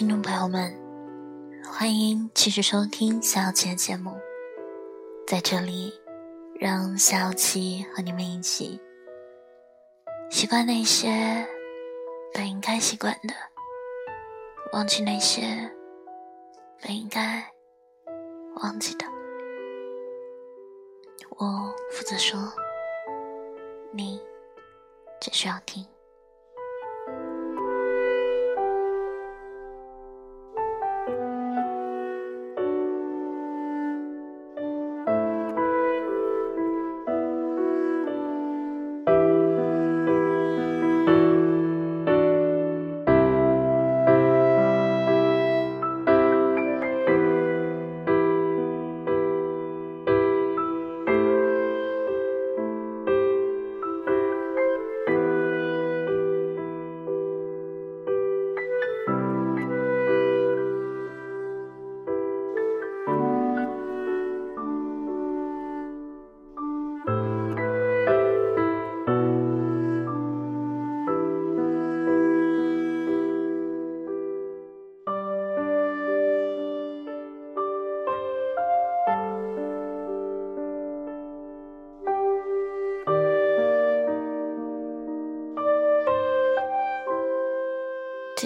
听众朋友们，欢迎继续收听小七的节目。在这里，让小七和你们一起习惯那些本应该习惯的，忘记那些本应该忘记的。我负责说，你只需要听。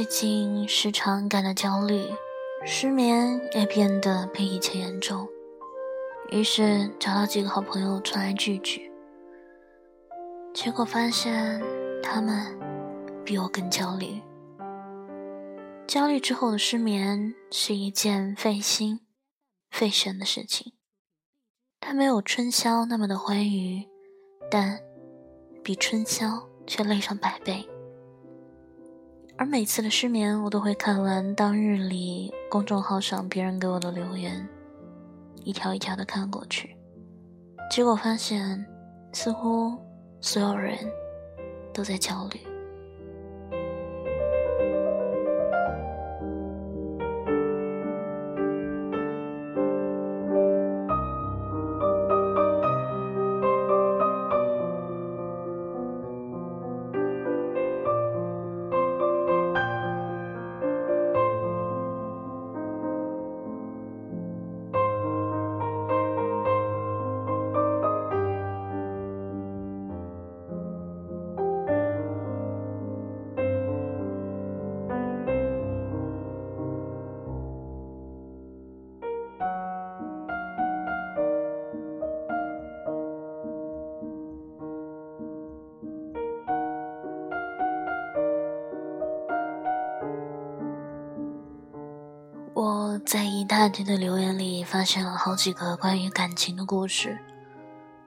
最近时常感到焦虑，失眠也变得比以前严重。于是找到几个好朋友出来聚聚，结果发现他们比我更焦虑。焦虑之后的失眠是一件费心、费神的事情，它没有春宵那么的欢愉，但比春宵却累上百倍。而每次的失眠，我都会看完当日里公众号上别人给我的留言，一条一条的看过去，结果发现，似乎所有人都在焦虑。在一大堆的留言里发现了好几个关于感情的故事，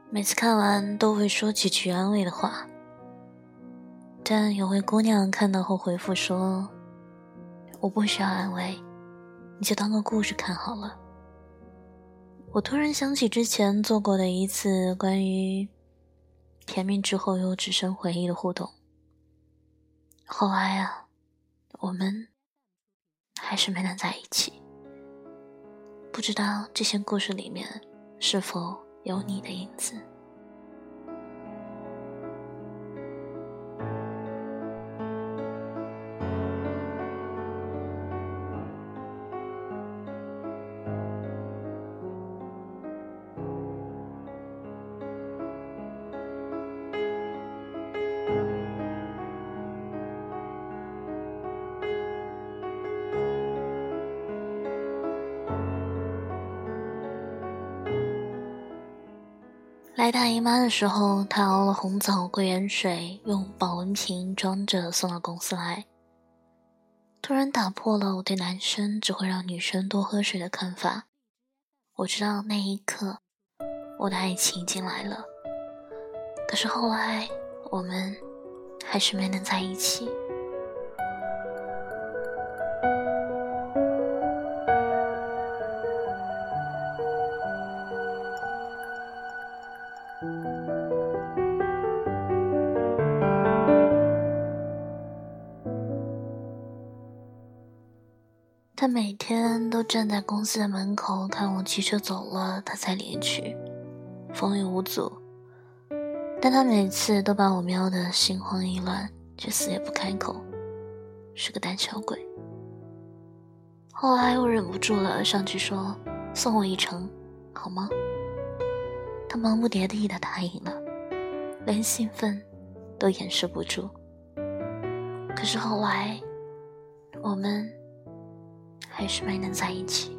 每次看完都会说几句安慰的话，但有位姑娘看到后回复说：“我不需要安慰，你就当个故事看好了。”我突然想起之前做过的一次关于甜蜜之后又只剩回忆的互动，后来啊，我们。还是没能在一起，不知道这些故事里面是否有你的影子。来大姨妈的时候，她熬了红枣桂圆水，用保温瓶装着送到公司来。突然打破了我对男生只会让女生多喝水的看法。我知道那一刻，我的爱情进来了。可是后来，我们还是没能在一起。他每天都站在公司的门口看我骑车走了，他才离去，风雨无阻。但他每次都把我瞄得心慌意乱，却死也不开口，是个胆小鬼。后来我忍不住了，上去说：“送我一程，好吗？”他忙不迭地的答应了，连兴奋都掩饰不住。可是后来，我们还是没能在一起。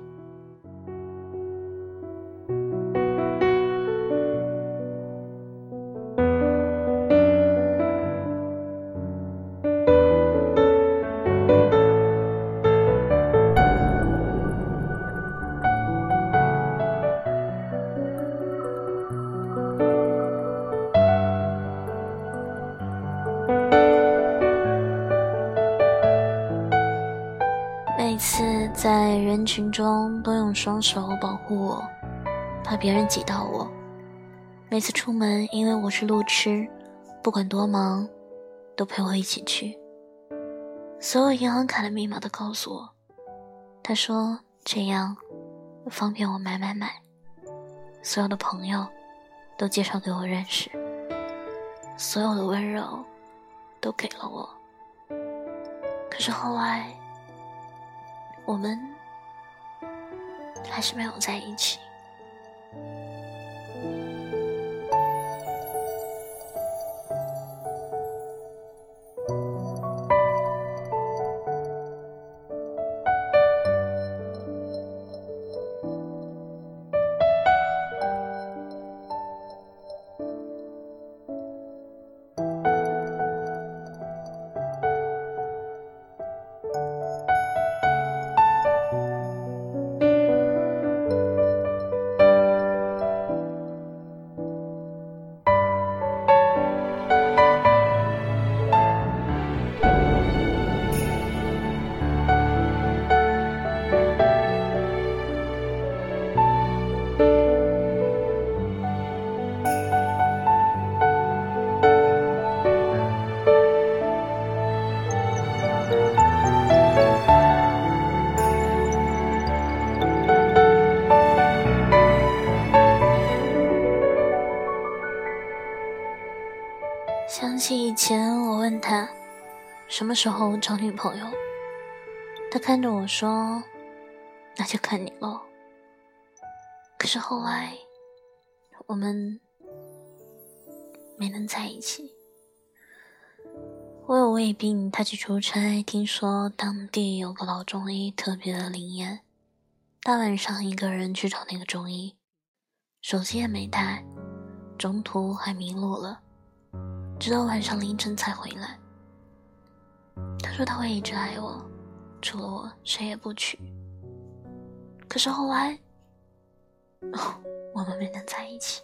在人群中都用双手保护我，怕别人挤到我。每次出门，因为我是路痴，不管多忙，都陪我一起去。所有银行卡的密码都告诉我。他说这样方便我买买买。所有的朋友都介绍给我认识，所有的温柔都给了我。可是后来。我们还是没有在一起。什么时候找女朋友，他看着我说：“那就看你喽。”可是后来我们没能在一起。我有胃病，他去出差，听说当地有个老中医特别的灵验，大晚上一个人去找那个中医，手机也没带，中途还迷路了。直到晚上凌晨才回来。他说他会一直爱我，除了我谁也不娶。可是后来，我们没能在一起。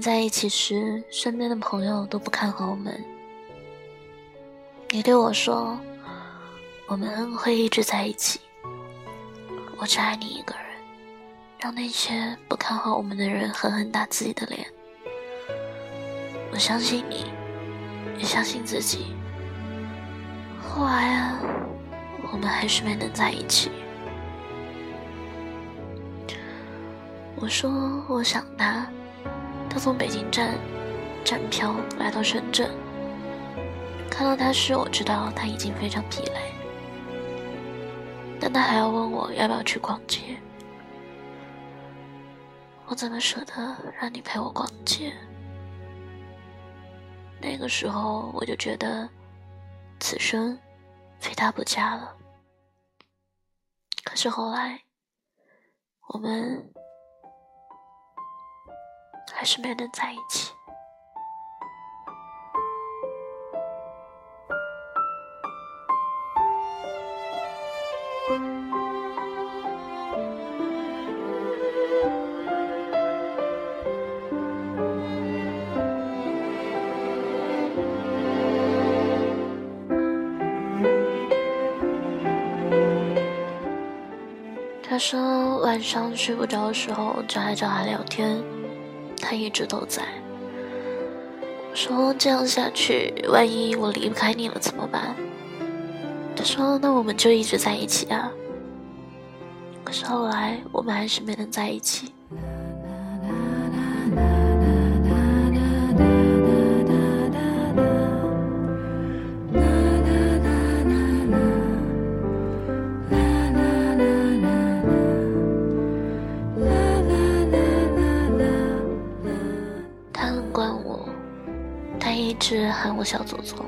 在一起时，身边的朋友都不看好我们。你对我说：“我们会一直在一起。”我只爱你一个人，让那些不看好我们的人狠狠打自己的脸。我相信你，也相信自己。后来啊，我们还是没能在一起。我说我想他。他从北京站站票来到深圳，看到他时，我知道他已经非常疲累，但他还要问我要不要去逛街。我怎么舍得让你陪我逛街？那个时候我就觉得此生非他不嫁了。可是后来，我们。还是没能在一起。他说晚上睡不着的时候就来找他聊天。他一直都在。说这样下去，万一我离不开你了怎么办？他说那我们就一直在一起啊。可是后来我们还是没能在一起。是喊我小祖宗，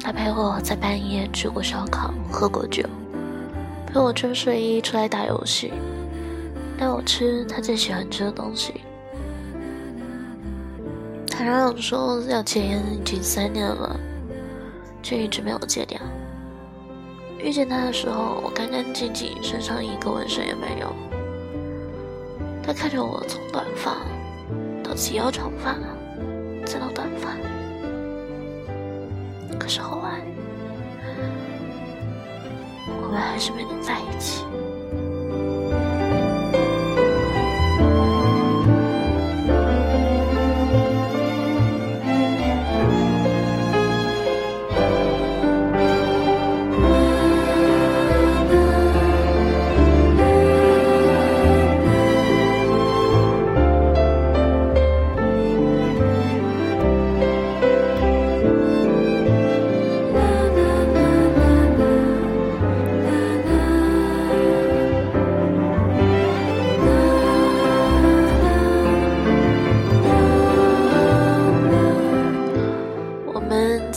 他陪我在半夜吃过烧烤，喝过酒，陪我穿睡衣出来打游戏，带我吃他最喜欢吃的东西。他嚷嚷说要戒烟已经三年了，却一直没有戒掉。遇见他的时候，我干干净净，身上一个纹身也没有。他看着我从短发到及腰长发。再到短发，时候爱你，我们还是没能在一起。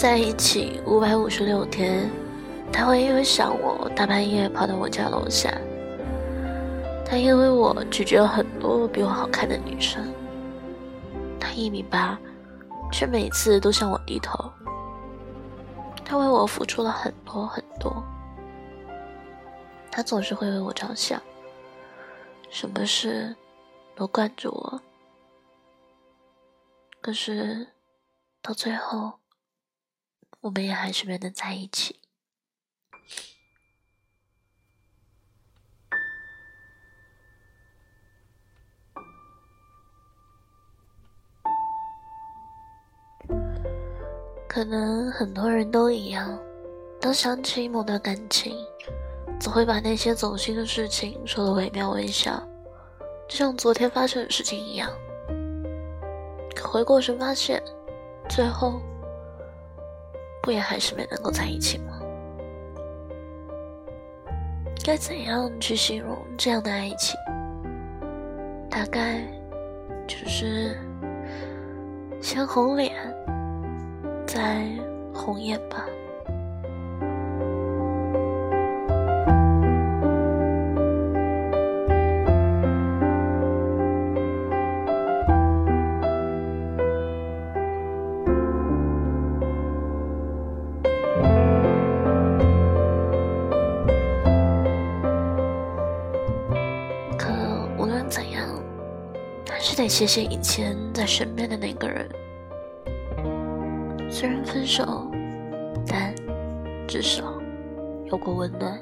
在一起五百五十六天，他会因为想我大半夜跑到我家楼下。他因为我拒绝了很多比我好看的女生。他一米八，却每次都向我低头。他为我付出了很多很多。他总是会为我着想，什么事都惯着我。可是到最后。我们也还是没能在一起。可能很多人都一样，当想起某段感情，总会把那些走心的事情说的惟妙惟肖，就像昨天发生的事情一样。可回过神发现，最后。不也还是没能够在一起吗？该怎样去形容这样的爱情？大概就是先红脸，再红眼吧。是得谢谢以前在身边的那个人，虽然分手，但至少有过温暖。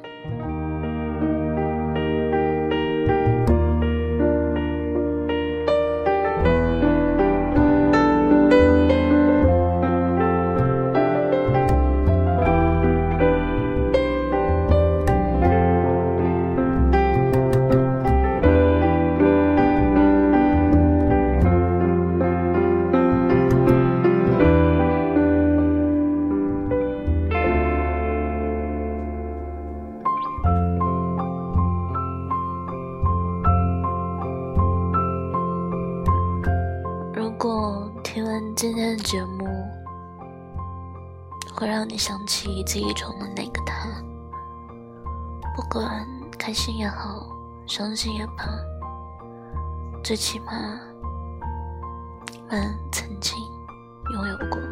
伤心也罢，最起码你们曾经拥有过。